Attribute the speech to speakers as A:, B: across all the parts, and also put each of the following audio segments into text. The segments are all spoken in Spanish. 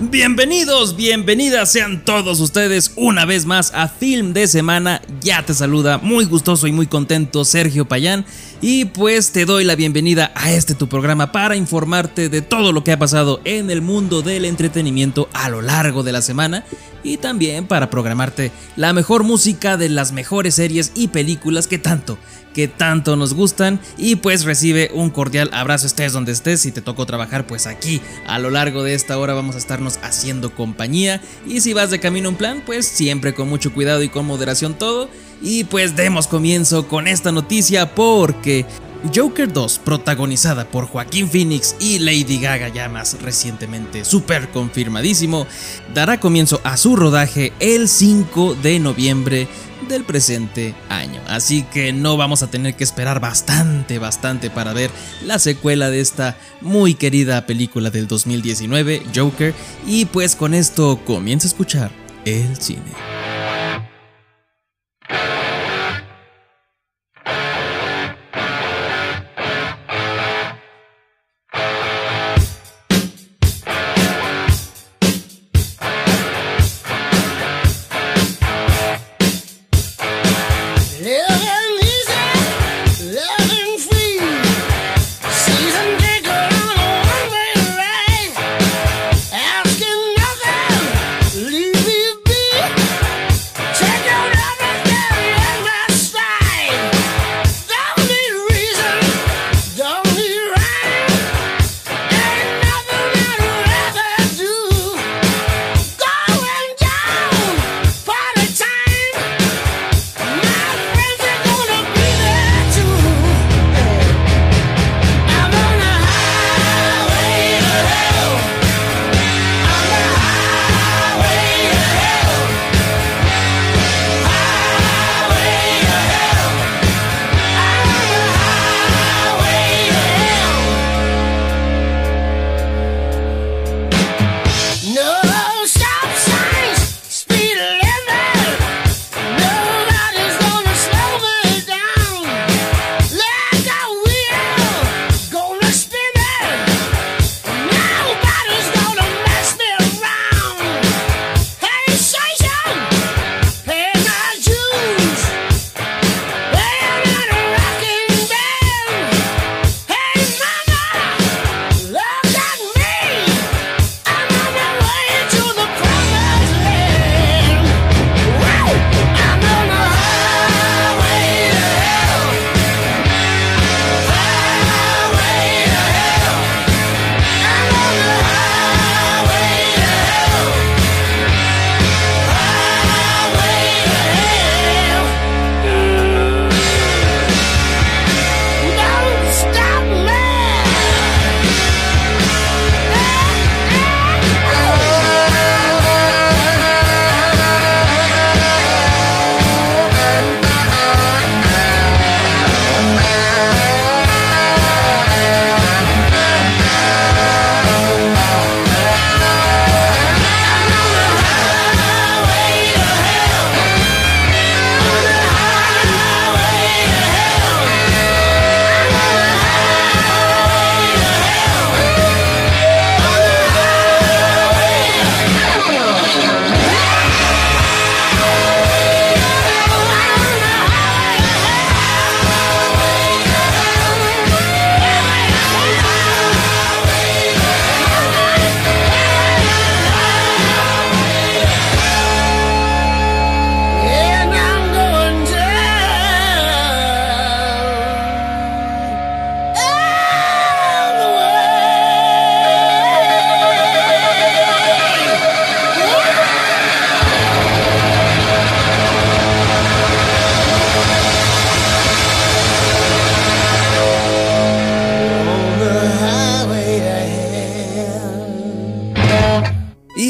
A: Bienvenidos, bienvenidas sean todos ustedes una vez más a Film de Semana. Ya te saluda muy gustoso y muy contento Sergio Payán. Y pues te doy la bienvenida a este tu programa para informarte de todo lo que ha pasado en el mundo del entretenimiento a lo largo de la semana. Y también para programarte la mejor música de las mejores series y películas que tanto, que tanto nos gustan. Y pues recibe un cordial abrazo estés donde estés. Si te tocó trabajar pues aquí a lo largo de esta hora vamos a estarnos haciendo compañía. Y si vas de camino en plan pues siempre con mucho cuidado y con moderación todo y pues demos comienzo con esta noticia porque Joker 2, protagonizada por Joaquín Phoenix y Lady Gaga ya más recientemente, súper confirmadísimo, dará comienzo a su rodaje el 5 de noviembre del presente año. Así que no vamos a tener que esperar bastante, bastante para ver la secuela de esta muy querida película del 2019, Joker. Y pues con esto comienza a escuchar el cine.
B: you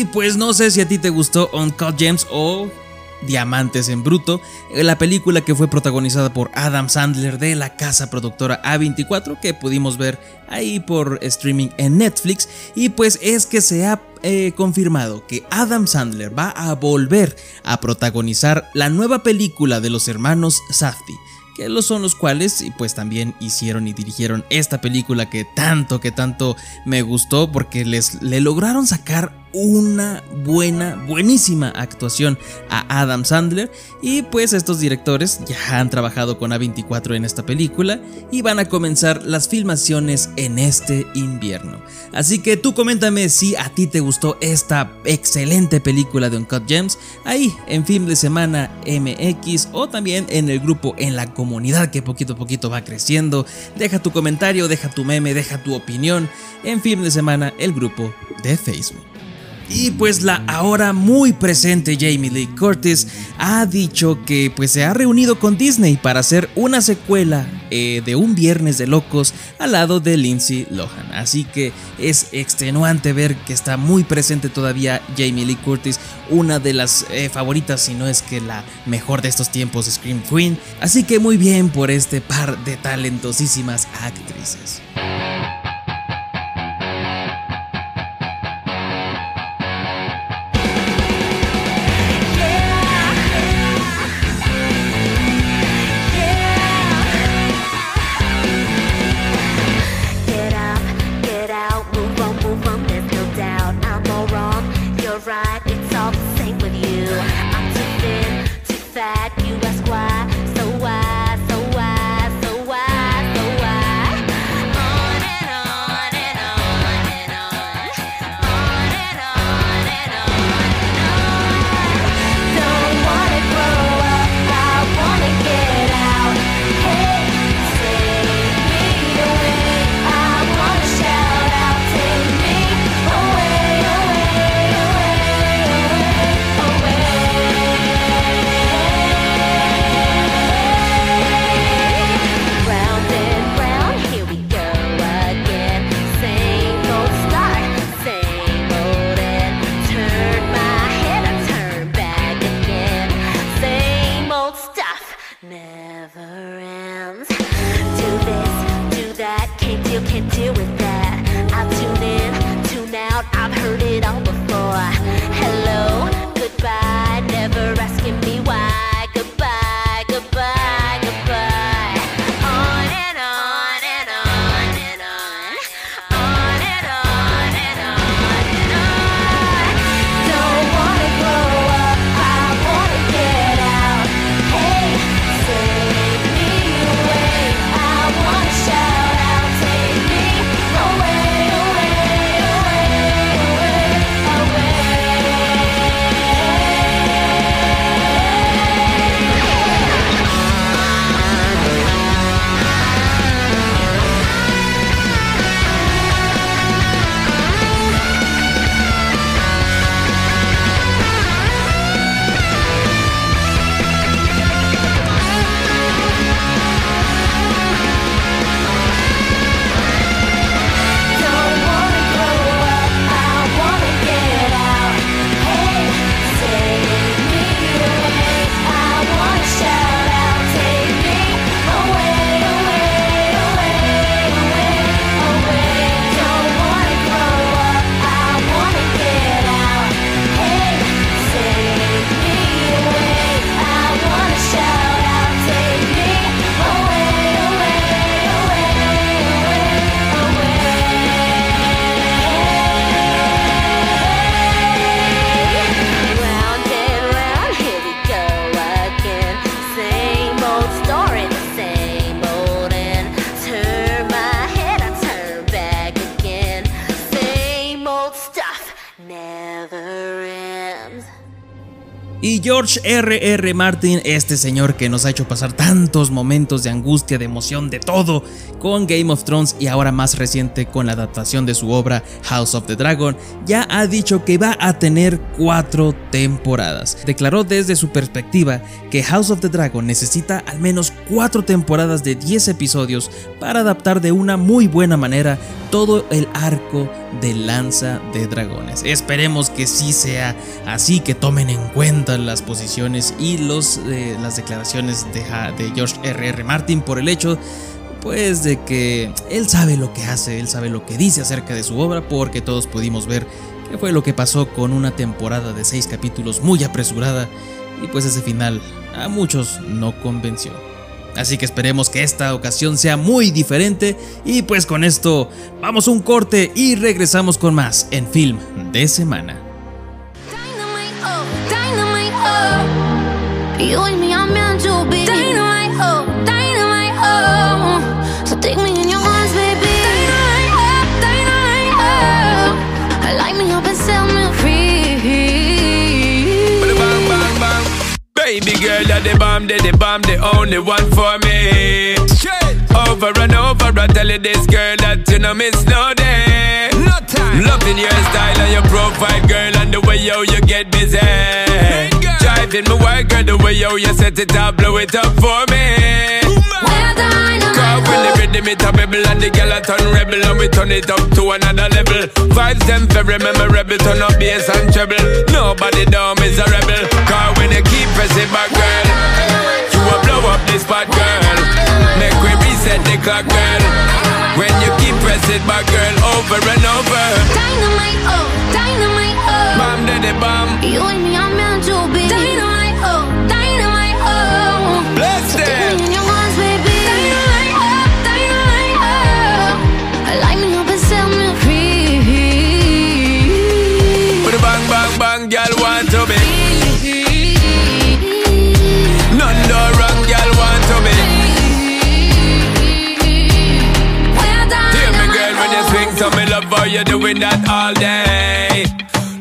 A: pues no sé si a ti te gustó Uncut Gems o Diamantes en Bruto, la película que fue protagonizada por Adam Sandler de la casa productora A24 que pudimos ver ahí por streaming en Netflix. Y pues es que se ha eh, confirmado que Adam Sandler va a volver a protagonizar la nueva película de los hermanos Safdie que los son los cuales y pues también hicieron y dirigieron esta película que tanto que tanto me gustó porque les le lograron sacar una buena, buenísima actuación a Adam Sandler y pues estos directores ya han trabajado con A24 en esta película y van a comenzar las filmaciones en este invierno. Así que tú coméntame si a ti te gustó esta excelente película de Uncut Gems ahí en Film de Semana MX o también en el grupo en la comunidad que poquito a poquito va creciendo. Deja tu comentario, deja tu meme, deja tu opinión en Film de Semana, el grupo de Facebook. Y pues la ahora muy presente Jamie Lee Curtis ha dicho que pues se ha reunido con Disney para hacer una secuela eh, de Un Viernes de Locos al lado de Lindsay Lohan. Así que es extenuante ver que está muy presente todavía Jamie Lee Curtis, una de las eh, favoritas, si no es que la mejor de estos tiempos, Scream Queen. Así que muy bien por este par de talentosísimas actrices. George R.R. R. Martin, este señor que nos ha hecho pasar tantos momentos de angustia, de emoción, de todo, con Game of Thrones y ahora más reciente con la adaptación de su obra House of the Dragon, ya ha dicho que va a tener cuatro temporadas. Declaró desde su perspectiva que House of the Dragon necesita al menos cuatro temporadas de 10 episodios para adaptar de una muy buena manera todo el arco de Lanza de Dragones. Esperemos que sí sea así, que tomen en cuenta las posiciones y los, eh, las declaraciones de, de George R.R. Martin por el hecho pues de que él sabe lo que hace, él sabe lo que dice acerca de su obra, porque todos pudimos ver qué fue lo que pasó con una temporada de seis capítulos muy apresurada y pues ese final a muchos no convenció. Así que esperemos que esta ocasión sea muy diferente y pues con esto vamos a un corte y regresamos con más en Film de Semana.
C: Oh, oh.
D: You're the bomb, the, the bomb, the only one for me. Over and over, I tell you this girl that you know miss no day. No time. Loving your style and your profile, girl, and the way yo you get busy. Driving me wild, girl, the way yo you set it up, blow it up for me. The rhythm bubble and the girl a turn rebel and we turn it up to another level. Vibes them very memorable, turn up bass and treble. Nobody down is a rebel. Cause when you keep pressing back, girl, you will blow up this spot, girl. Make we reset the clock, girl. When you keep pressing back, girl, over and over.
C: Dynamite, oh, dynamite, oh.
D: Bam, daddy, bam.
C: You and me are meant to be. Dynamite, oh, dynamite, oh.
D: Bless them. Girl want to be. None do wrong, girl want to be. Hear me, girl, when you swing, so me love how you doing that all day.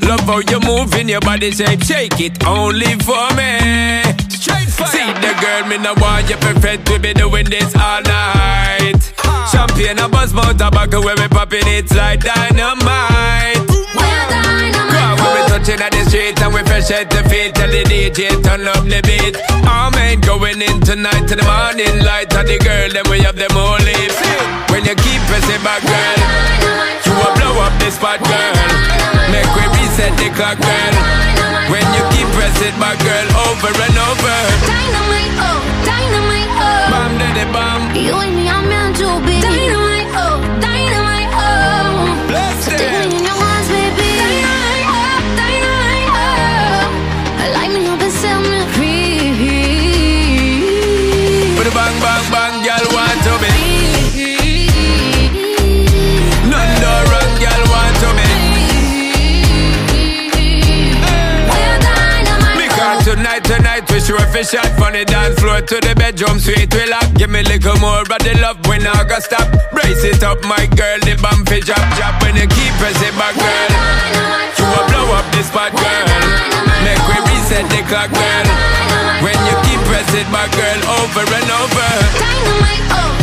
D: Love how you move in your body shape, shake it only for me. Straight fire. See the girl, me no want you perfect, we be doing this all night. Ah. Champagne and buzz mouth tobacco, where we popping it like dynamite. Touching at the street and we fresh at the feet. Tell the DJ turn up the beat. All men going in tonight to the morning light. And the girl then we have them all live When you keep pressing back girl. You will blow up the spot girl. Make we reset the clock girl. When you keep pressing back girl over and over.
C: Dynamite, oh, dynamite, oh.
D: Bam daddy bam.
C: You and me are meant to be. Dynamite, oh, dynamite, oh.
D: Bless sure fi shot from the dance floor to the bedroom suite. We lock, give me a little more of the love when I got stop. Brace it up, my girl, the bump fi drop, drop. When you keep pressing back, girl, you will blow up the spot, girl. Make we reset the clock, girl. When you keep pressing back, girl, over and over.
C: Dynamite, oh,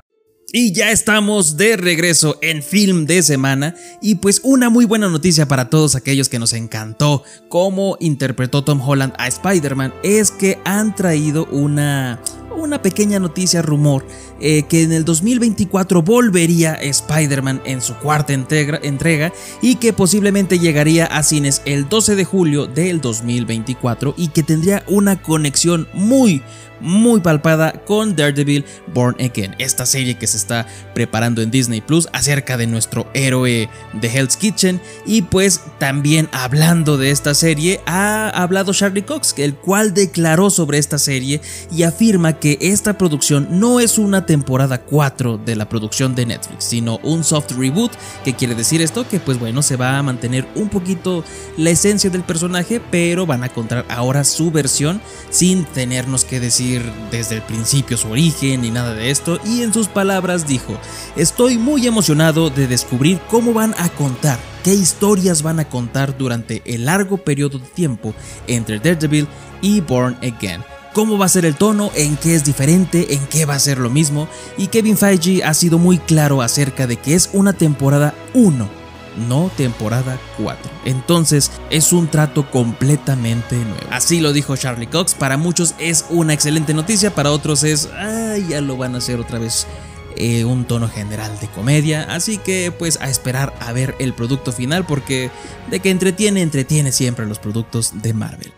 A: Y ya estamos de regreso en Film de Semana. Y pues una muy buena noticia para todos aquellos que nos encantó cómo interpretó Tom Holland a Spider-Man es que han traído una, una pequeña noticia rumor eh, que en el 2024 volvería Spider-Man en su cuarta integra- entrega y que posiblemente llegaría a cines el 12 de julio del 2024 y que tendría una conexión muy muy palpada con Daredevil Born Again, esta serie que se está preparando en Disney Plus acerca de nuestro héroe de Hell's Kitchen. Y pues también hablando de esta serie, ha hablado Charlie Cox, el cual declaró sobre esta serie y afirma que esta producción no es una temporada 4 de la producción de Netflix, sino un soft reboot. ¿Qué quiere decir esto? Que pues bueno, se va a mantener un poquito la esencia del personaje, pero van a contar ahora su versión sin tenernos que decir desde el principio su origen ni nada de esto. Y en sus palabras dijo, estoy muy emocionado de descubrir cómo van a contar qué historias van a contar durante el largo periodo de tiempo entre Daredevil y Born Again. ¿Cómo va a ser el tono? ¿En qué es diferente? ¿En qué va a ser lo mismo? Y Kevin Feige ha sido muy claro acerca de que es una temporada 1, no temporada 4. Entonces es un trato completamente nuevo. Así lo dijo Charlie Cox. Para muchos es una excelente noticia, para otros es, ay, ya lo van a hacer otra vez eh, un tono general de comedia, así que pues a esperar a ver el producto final porque de que entretiene, entretiene siempre los productos de Marvel.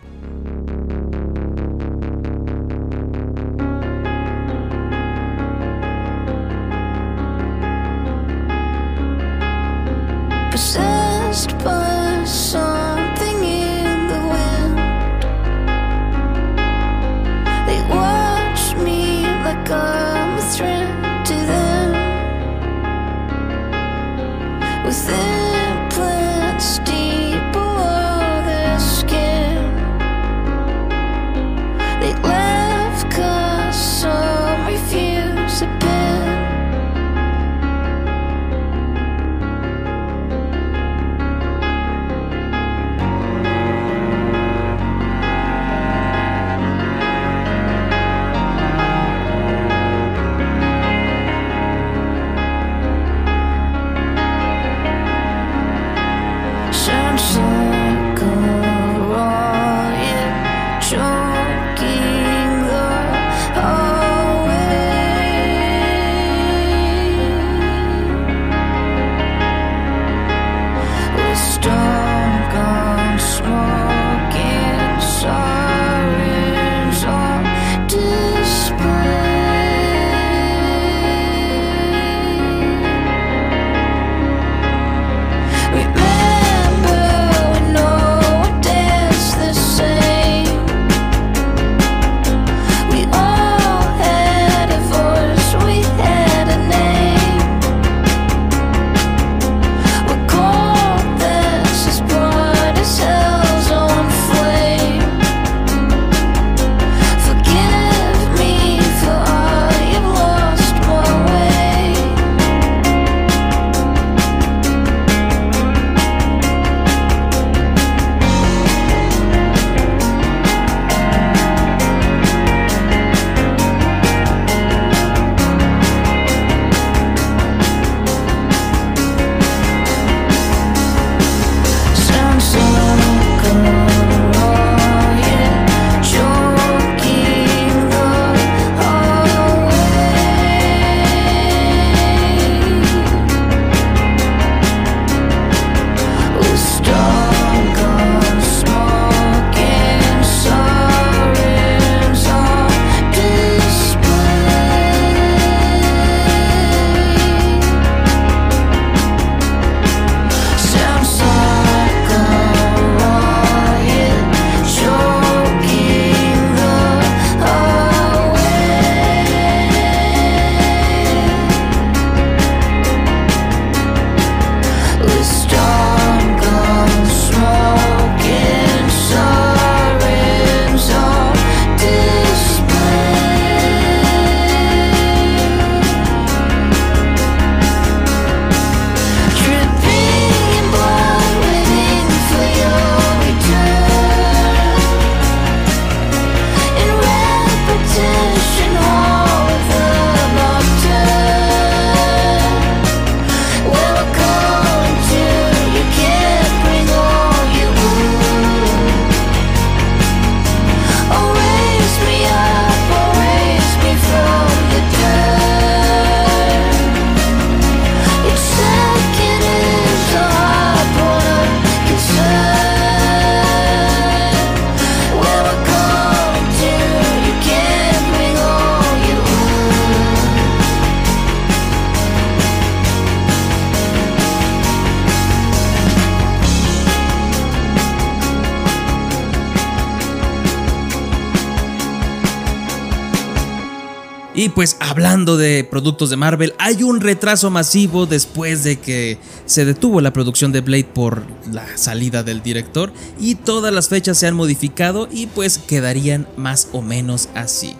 A: De productos de Marvel, hay un retraso masivo después de que se detuvo la producción de Blade por la salida del director y todas las fechas se han modificado y pues quedarían más o menos así.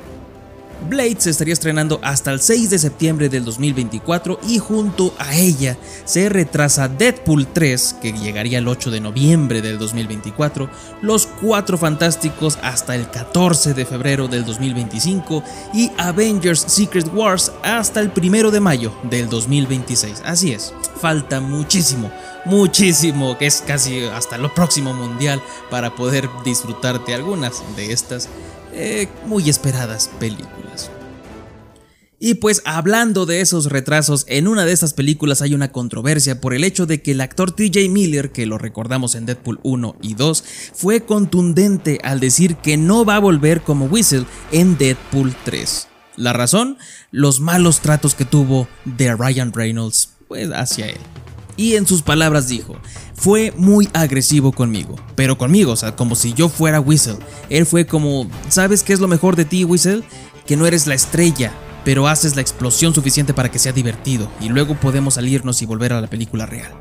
A: Blade se estaría estrenando hasta el 6 de septiembre del 2024 y junto a ella se retrasa Deadpool 3, que llegaría el 8 de noviembre del 2024, Los Cuatro Fantásticos hasta el 14 de febrero del 2025 y Avengers Secret Wars hasta el 1 de mayo del 2026. Así es, falta muchísimo, muchísimo, que es casi hasta lo próximo mundial para poder disfrutarte algunas de estas eh, muy esperadas películas. Y pues hablando de esos retrasos, en una de estas películas hay una controversia por el hecho de que el actor TJ Miller, que lo recordamos en Deadpool 1 y 2, fue contundente al decir que no va a volver como Whistle en Deadpool 3. La razón, los malos tratos que tuvo de Ryan Reynolds pues hacia él. Y en sus palabras dijo, fue muy agresivo conmigo, pero conmigo, o sea, como si yo fuera Whistle. Él fue como, ¿sabes qué es lo mejor de ti, Whistle? Que no eres la estrella, pero haces la explosión suficiente para que sea divertido, y luego podemos salirnos y volver a la película real.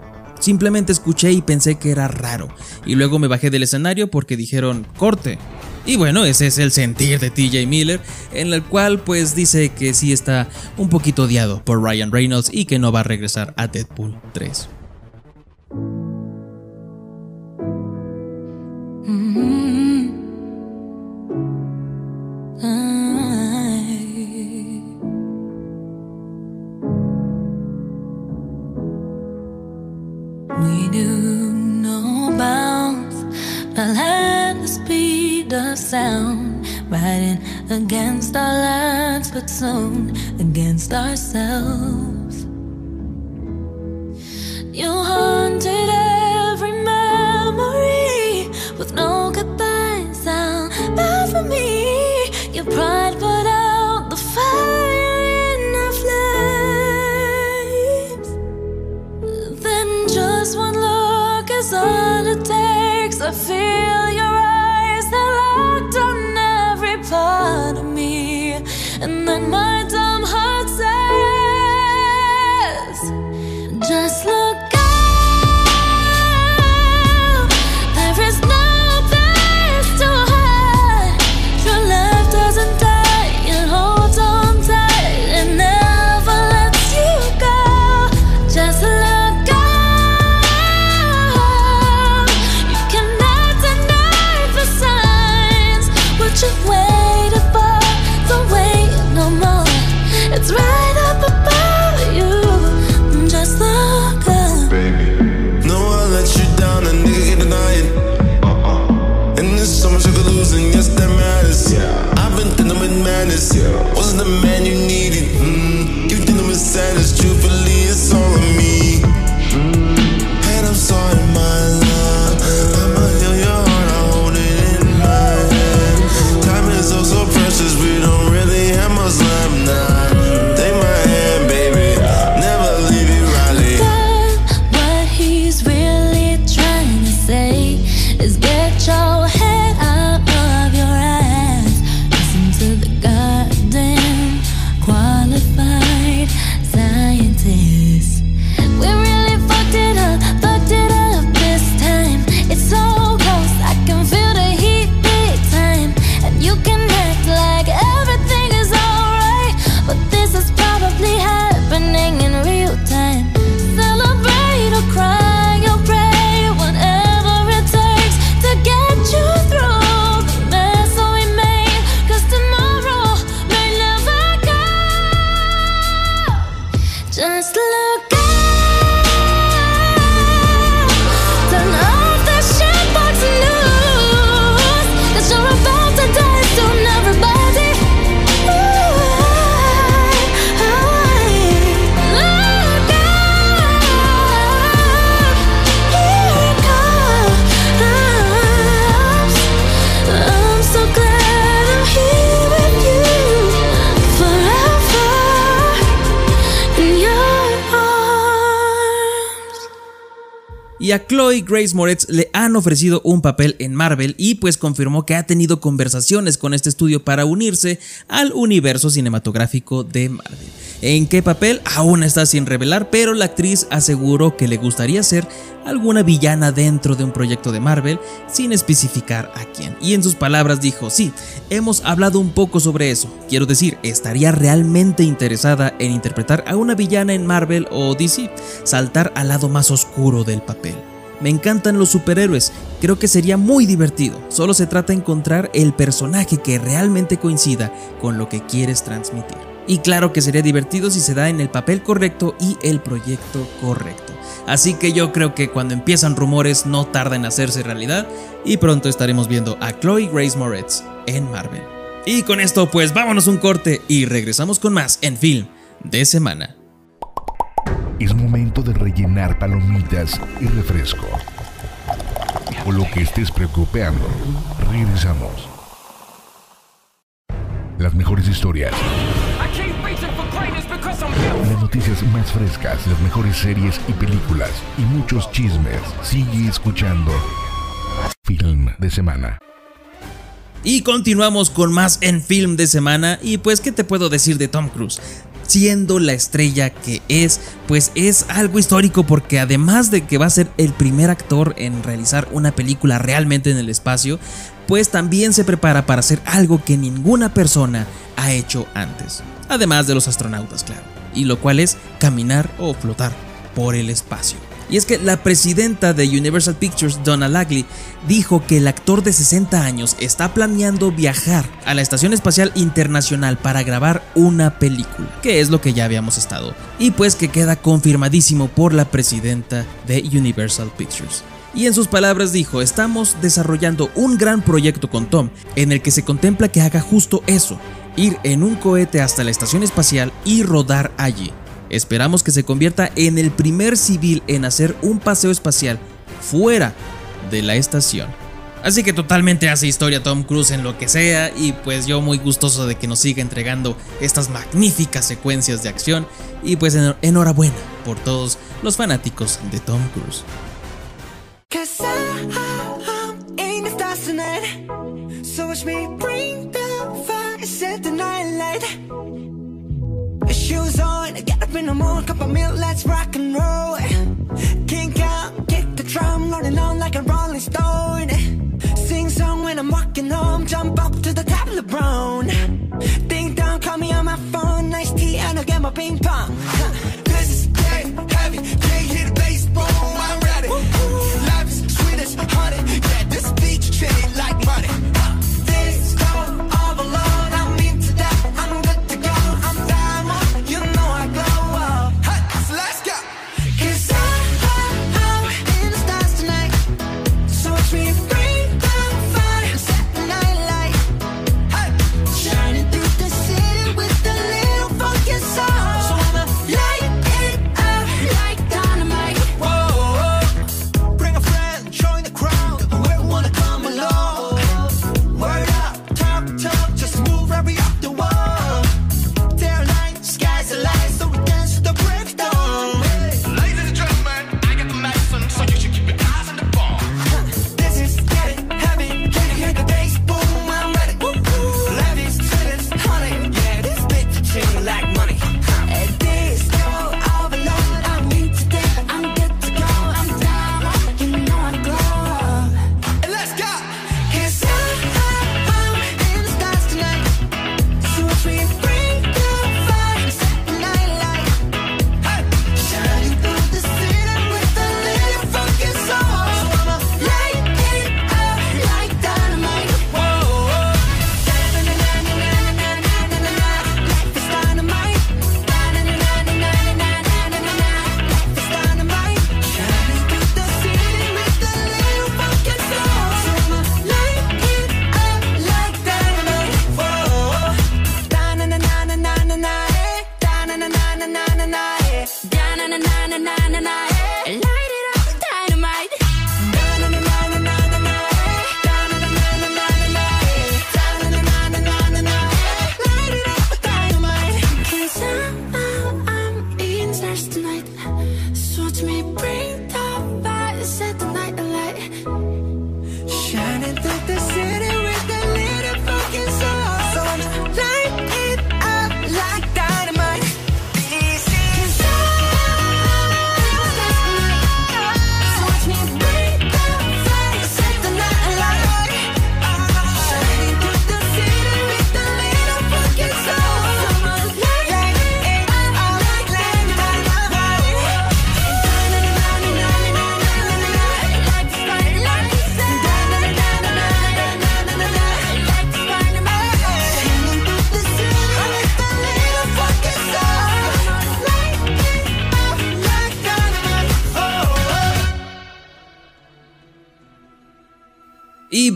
A: Simplemente escuché y pensé que era raro, y luego me bajé del escenario porque dijeron, corte. Y bueno, ese es el sentir de TJ Miller, en el cual pues dice que sí está un poquito odiado por Ryan Reynolds y que no va a regresar a Deadpool 3.
E: We knew no bounds, fell at the speed of sound, riding against our lives, but soon against ourselves. My
A: Grace Moretz le han ofrecido un papel en Marvel y pues confirmó que ha tenido conversaciones con este estudio para unirse al universo cinematográfico de Marvel. ¿En qué papel? Aún está sin revelar, pero la actriz aseguró que le gustaría ser alguna villana dentro de un proyecto de Marvel sin especificar a quién. Y en sus palabras dijo, sí, hemos hablado un poco sobre eso. Quiero decir, estaría realmente interesada en interpretar a una villana en Marvel o DC, saltar al lado más oscuro del papel. Me encantan los superhéroes, creo que sería muy divertido. Solo se trata de encontrar el personaje que realmente coincida con lo que quieres transmitir. Y claro que sería divertido si se da en el papel correcto y el proyecto correcto. Así que yo creo que cuando empiezan rumores no tarda en hacerse realidad y pronto estaremos viendo a Chloe Grace Moretz en Marvel. Y con esto pues vámonos un corte y regresamos con más en film de semana.
F: Es momento de rellenar palomitas y refresco. O lo que estés preocupando. Regresamos. Las mejores historias. Las noticias más frescas, las mejores series y películas y muchos chismes. Sigue escuchando Film de Semana.
A: Y continuamos con más en film de semana y pues qué te puedo decir de Tom Cruise. Siendo la estrella que es, pues es algo histórico porque además de que va a ser el primer actor en realizar una película realmente en el espacio, pues también se prepara para hacer algo que ninguna persona ha hecho antes. Además de los astronautas, claro. Y lo cual es caminar o flotar por el espacio. Y es que la presidenta de Universal Pictures, Donna Lagley, dijo que el actor de 60 años está planeando viajar a la Estación Espacial Internacional para grabar una película, que es lo que ya habíamos estado, y pues que queda confirmadísimo por la presidenta de Universal Pictures. Y en sus palabras dijo, estamos desarrollando un gran proyecto con Tom, en el que se contempla que haga justo eso, ir en un cohete hasta la estación espacial y rodar allí. Esperamos que se convierta en el primer civil en hacer un paseo espacial fuera de la estación. Así que totalmente hace historia Tom Cruise en lo que sea y pues yo muy gustoso de que nos siga entregando estas magníficas secuencias de acción y pues en- enhorabuena por todos los fanáticos de Tom Cruise.
B: Up in the morning, cup of milk, let's rock and roll. Kink out, kick the drum, rolling on like a rolling stone. Sing song when I'm walking home, jump up to the top of the brown. Ding dong, call me on my phone, nice tea, and I'll get my ping pong. This is dead heavy, can't hit the baseball, I'm ready.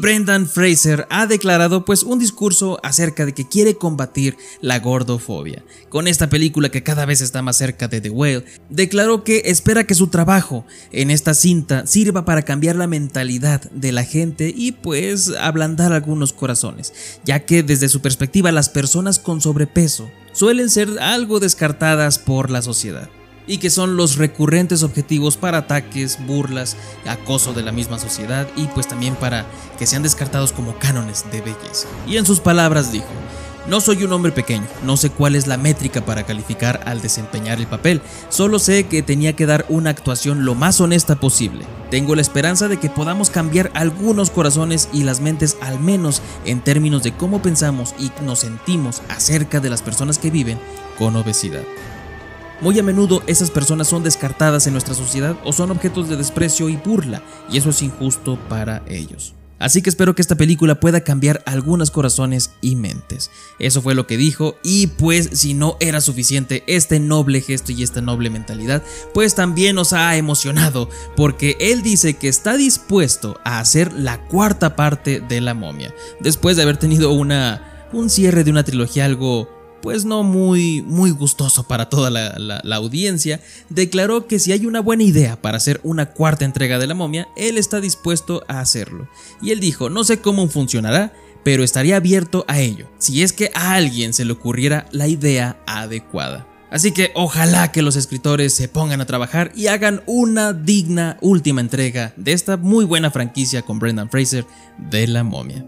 A: Brendan Fraser ha declarado pues un discurso acerca de que quiere combatir la gordofobia. Con esta película que cada vez está más cerca de The Whale, declaró que espera que su trabajo en esta cinta sirva para cambiar la mentalidad de la gente y pues ablandar algunos corazones, ya que desde su perspectiva las personas con sobrepeso suelen ser algo descartadas por la sociedad y que son los recurrentes objetivos para ataques, burlas, acoso de la misma sociedad y pues también para que sean descartados como cánones de belleza. Y en sus palabras dijo, no soy un hombre pequeño, no sé cuál es la métrica para calificar al desempeñar el papel, solo sé que tenía que dar una actuación lo más honesta posible. Tengo la esperanza de que podamos cambiar algunos corazones y las mentes al menos en términos de cómo pensamos y nos sentimos acerca de las personas que viven con obesidad. Muy a menudo esas personas son descartadas en nuestra sociedad o son objetos de desprecio y burla, y eso es injusto para ellos. Así que espero que esta película pueda cambiar algunos corazones y mentes. Eso fue lo que dijo y pues si no era suficiente este noble gesto y esta noble mentalidad, pues también nos ha emocionado porque él dice que está dispuesto a hacer la cuarta parte de la momia, después de haber tenido una un cierre de una trilogía algo pues no muy, muy gustoso para toda la, la, audiencia, declaró que si hay una buena idea para hacer una cuarta entrega de la momia, él está dispuesto a hacerlo. Y él dijo, no sé cómo funcionará, pero estaría abierto a ello, si es que a alguien se le ocurriera la idea adecuada. Así que ojalá que los escritores se pongan a trabajar y hagan una digna última entrega de esta muy buena franquicia con Brendan Fraser de la momia.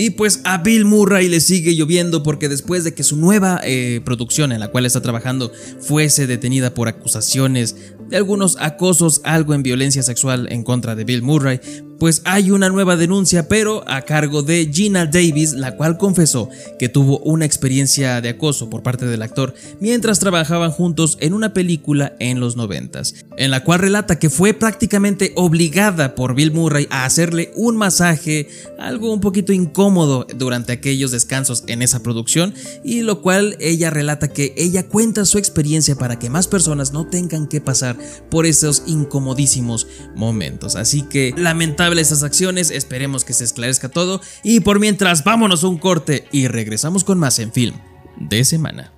A: Y pues a Bill Murray le sigue lloviendo porque después de que su nueva eh, producción en la cual está trabajando fuese detenida por acusaciones de algunos acosos, algo en violencia sexual en contra de Bill Murray, pues hay una nueva denuncia, pero a cargo de Gina Davis, la cual confesó que tuvo una experiencia de acoso por parte del actor mientras trabajaban juntos en una película en los noventas, en la cual relata que fue prácticamente obligada por Bill Murray a hacerle un masaje, algo un poquito incómodo durante aquellos descansos en esa producción, y lo cual ella relata que ella cuenta su experiencia para que más personas no tengan que pasar por esos incomodísimos momentos. Así que lamentablemente estas acciones, esperemos que se esclarezca todo y por mientras vámonos a un corte y regresamos con más en film de semana.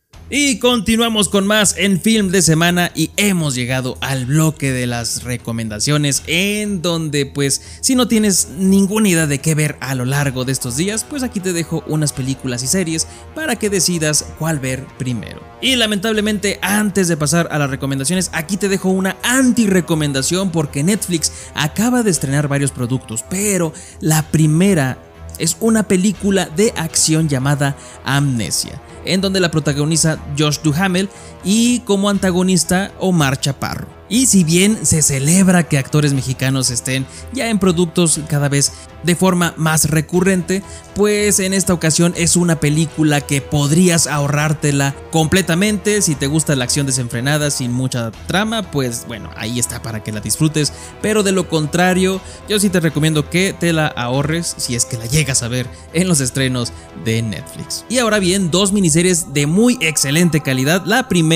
A: Y continuamos con más en Film de Semana y hemos llegado al bloque de las recomendaciones en donde pues si no tienes ninguna idea de qué ver a lo largo de estos días pues aquí te dejo unas películas y series para que decidas cuál ver primero. Y lamentablemente antes de pasar a las recomendaciones aquí te dejo una anti recomendación porque Netflix acaba de estrenar varios productos pero la primera es una película de acción llamada Amnesia en donde la protagoniza Josh Duhamel y como antagonista Omar Chaparro. Y si bien se celebra que actores mexicanos estén ya en productos cada vez de forma más recurrente, pues en esta ocasión es una película que podrías ahorrártela completamente si te gusta la acción desenfrenada sin mucha trama, pues bueno, ahí está para que la disfrutes, pero de lo contrario, yo sí te recomiendo que te la ahorres si es que la llegas a ver en los estrenos de Netflix. Y ahora bien, dos miniseries de muy excelente calidad. La primera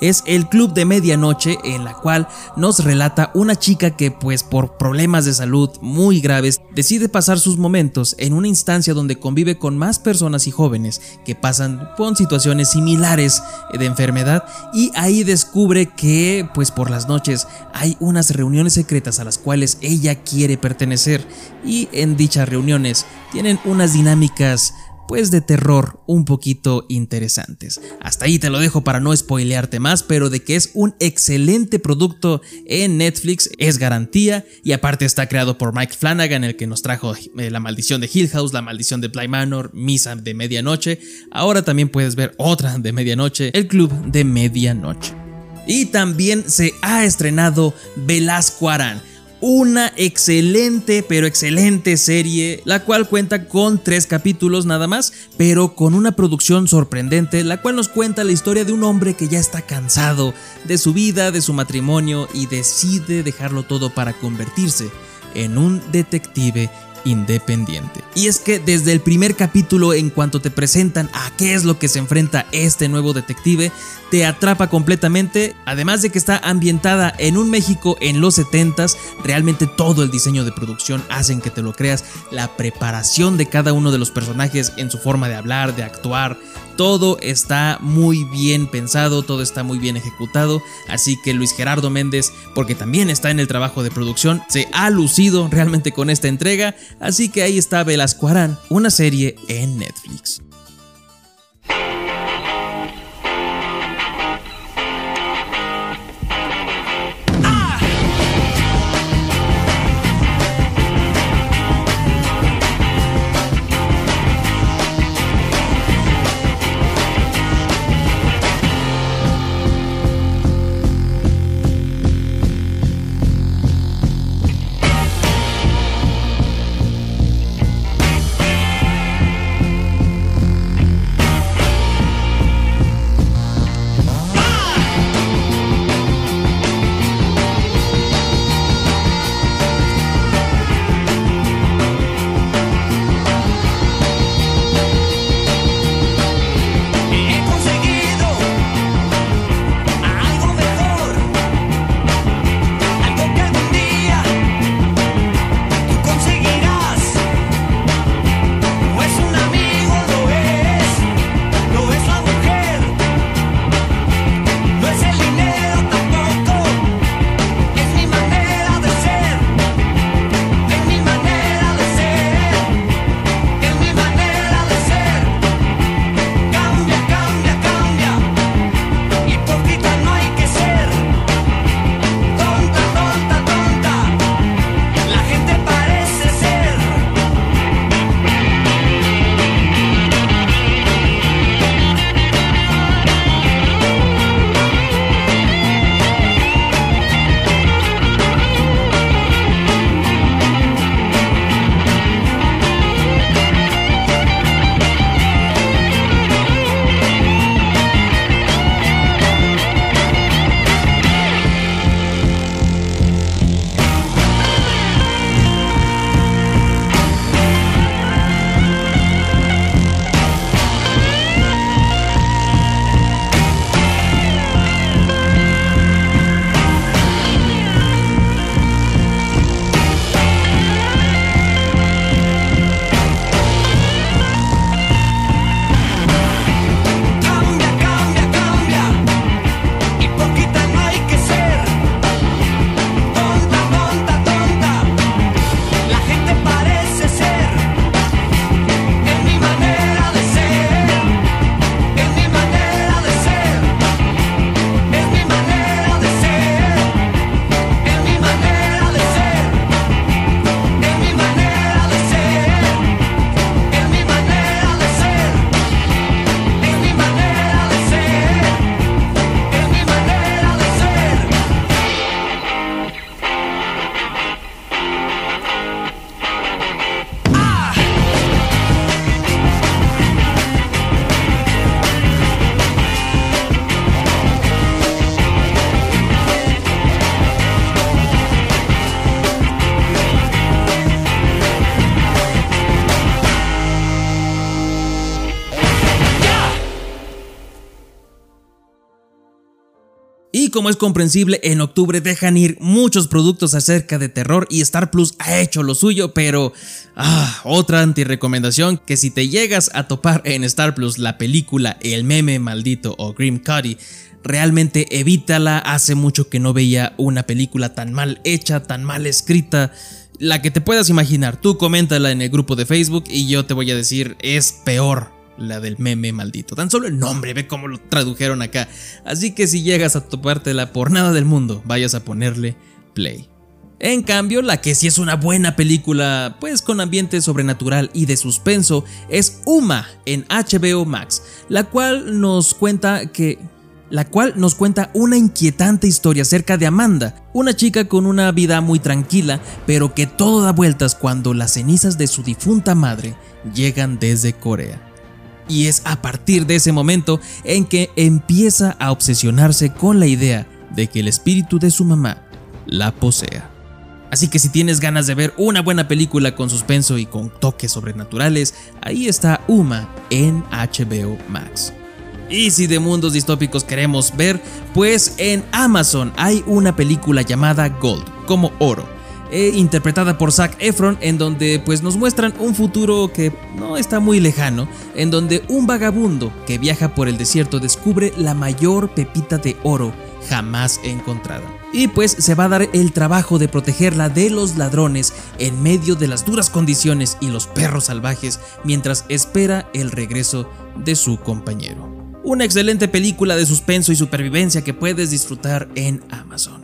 A: es El Club de Medianoche, en la cual nos relata una chica que pues por problemas de salud muy graves decide pasar sus momentos en una instancia donde convive con más personas y jóvenes que pasan con situaciones similares de enfermedad y ahí descubre que pues por las noches hay unas reuniones secretas a las cuales ella quiere pertenecer y en dichas reuniones tienen unas dinámicas pues de terror un poquito interesantes. Hasta ahí te lo dejo para no spoilearte más, pero de que es un excelente producto en Netflix es garantía y aparte está creado por Mike Flanagan, el que nos trajo eh, La maldición de Hill House, La maldición de Bly Manor, Misa de Medianoche. Ahora también puedes ver otra de Medianoche, El Club de Medianoche. Y también se ha estrenado Velasco Arán una excelente, pero excelente serie, la cual cuenta con tres capítulos nada más, pero con una producción sorprendente, la cual nos cuenta la historia de un hombre que ya está cansado de su vida, de su matrimonio y decide dejarlo todo para convertirse en un detective independiente. Y es que desde el primer capítulo, en cuanto te presentan a qué es lo que se enfrenta este nuevo detective, te atrapa completamente, además de que está ambientada en un México en los 70s, realmente todo el diseño de producción hacen que te lo creas, la preparación de cada uno de los personajes en su forma de hablar, de actuar, todo está muy bien pensado, todo está muy bien ejecutado, así que Luis Gerardo Méndez, porque también está en el trabajo de producción, se ha lucido realmente con esta entrega, así que ahí está Velasco Arán, una serie en Netflix. Como es comprensible, en octubre dejan ir muchos productos acerca de terror y Star Plus ha hecho lo suyo, pero ah, otra antirecomendación que si te llegas a topar en Star Plus la película El meme maldito o Grim Cuddy, realmente evítala, hace mucho que no veía una película tan mal hecha, tan mal escrita, la que te puedas imaginar, tú coméntala en el grupo de Facebook y yo te voy a decir es peor la del meme maldito. Tan solo el nombre, ve cómo lo tradujeron acá. Así que si llegas a topártela por nada del mundo, vayas a ponerle play. En cambio, la que sí es una buena película, pues con ambiente sobrenatural y de suspenso, es Uma en HBO Max, la cual nos cuenta que la cual nos cuenta una inquietante historia acerca de Amanda, una chica con una vida muy tranquila, pero que todo da vueltas cuando las cenizas de su difunta madre llegan desde Corea. Y es a partir de ese momento en que empieza a obsesionarse con la idea de que el espíritu de su mamá la posea. Así que si tienes ganas de ver una buena película con suspenso y con toques sobrenaturales, ahí está Uma en HBO Max. Y si de mundos distópicos queremos ver, pues en Amazon hay una película llamada Gold, como oro, eh, interpretada por Zac Efron, en donde pues nos muestran un futuro que no está muy lejano, en donde un vagabundo que viaja por el desierto descubre la mayor pepita de oro jamás encontrada. Y pues se va a dar el trabajo de protegerla de los ladrones en medio de las duras condiciones y los perros salvajes mientras espera el regreso de su compañero. Una excelente película de suspenso y supervivencia que puedes disfrutar en Amazon.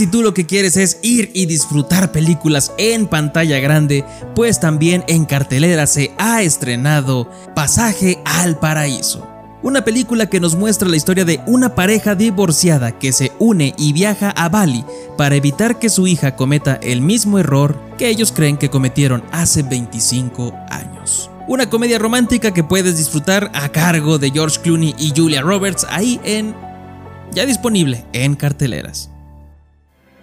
A: Si tú lo que quieres es ir y disfrutar películas en pantalla grande, pues también en cartelera se ha estrenado Pasaje al Paraíso. Una película que nos muestra la historia de una pareja divorciada que se une y viaja a Bali para evitar que su hija cometa el mismo error que ellos creen que cometieron hace 25 años. Una comedia romántica que puedes disfrutar a cargo de George Clooney y Julia Roberts ahí en... ya disponible en carteleras.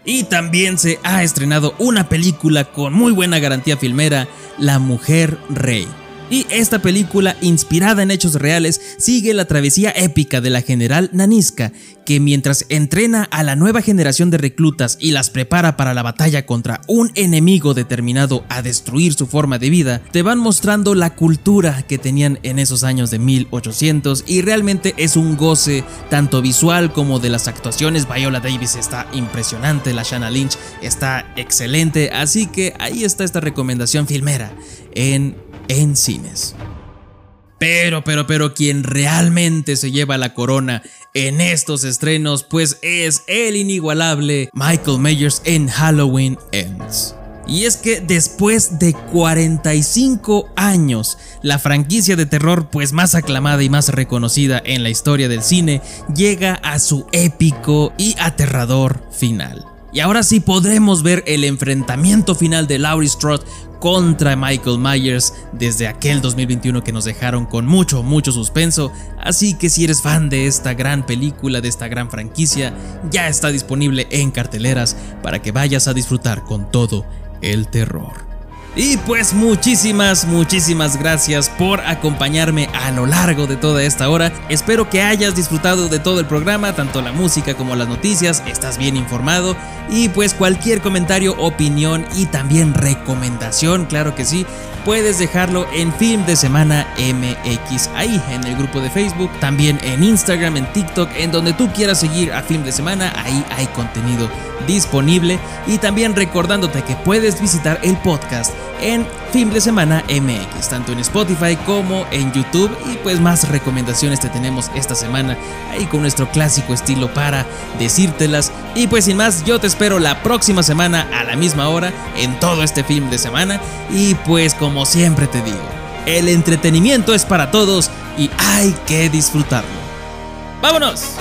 A: Y también se ha estrenado una película con muy buena garantía filmera, La Mujer Rey. Y esta película, inspirada en hechos reales, sigue la travesía épica de la general Naniska, que mientras entrena a la nueva generación de reclutas y las prepara para la batalla contra un enemigo determinado a destruir su forma de vida, te van mostrando la cultura que tenían en esos años de 1800 y realmente es un goce tanto visual como de las actuaciones. Viola Davis está impresionante, la Shanna Lynch está excelente, así que ahí está esta recomendación filmera en en cines. Pero, pero, pero quien realmente se lleva la corona en estos estrenos, pues es el inigualable Michael Myers en Halloween Ends. Y es que después de 45 años, la franquicia de terror pues más aclamada y más reconocida en la historia del cine llega a su épico y aterrador final. Y ahora sí podremos ver el enfrentamiento final de Laurie Strode contra Michael Myers desde aquel 2021 que nos dejaron con mucho, mucho suspenso. Así que si eres fan de esta gran película, de esta gran franquicia, ya está disponible en carteleras para que vayas a disfrutar con todo el terror. Y pues muchísimas, muchísimas gracias por acompañarme a lo largo de toda esta hora. Espero que hayas disfrutado de todo el programa, tanto la música como las noticias, estás bien informado. Y pues cualquier comentario, opinión y también recomendación, claro que sí, puedes dejarlo en Film de Semana MX, ahí en el grupo de Facebook, también en Instagram, en TikTok, en donde tú quieras seguir a Film de Semana, ahí hay contenido disponible y también recordándote que puedes visitar el podcast en Film de Semana MX, tanto en Spotify como en YouTube y pues más recomendaciones te tenemos esta semana ahí con nuestro clásico estilo para decírtelas y pues sin más yo te espero la próxima semana a la misma hora en todo este film de semana y pues como siempre te digo, el entretenimiento es para todos y hay que disfrutarlo. ¡Vámonos!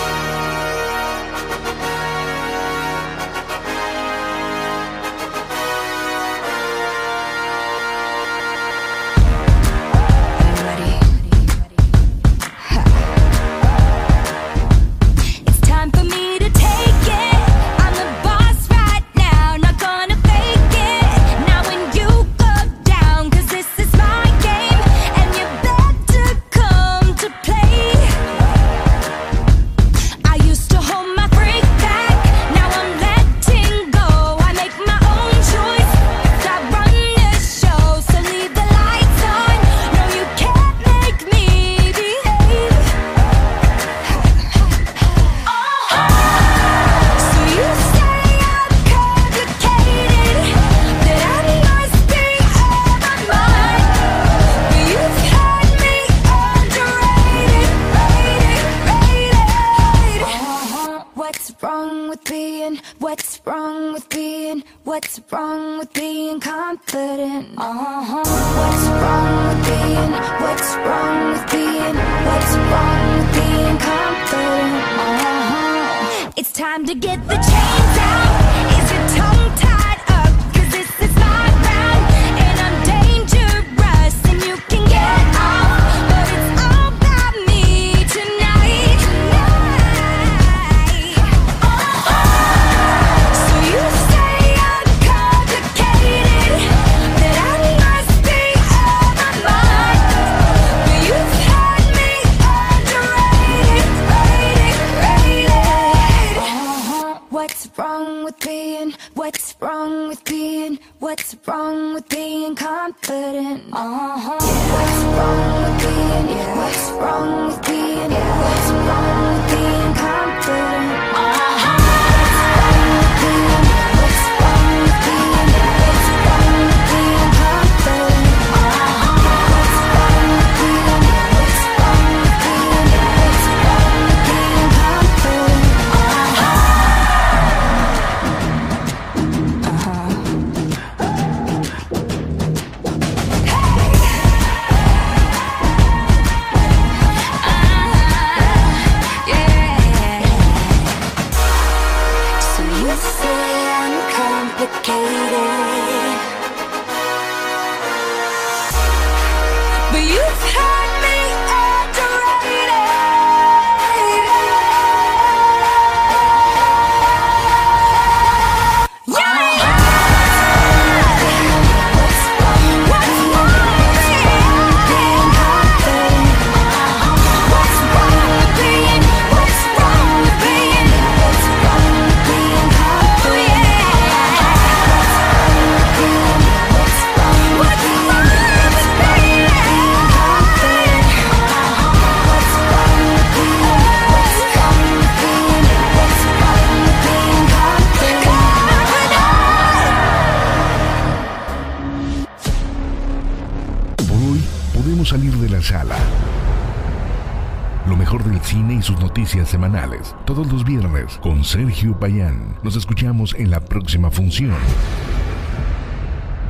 F: Semanales. Todos los viernes con Sergio Payán. Nos escuchamos en la próxima función.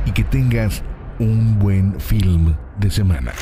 F: Y que tengas un buen film de semana.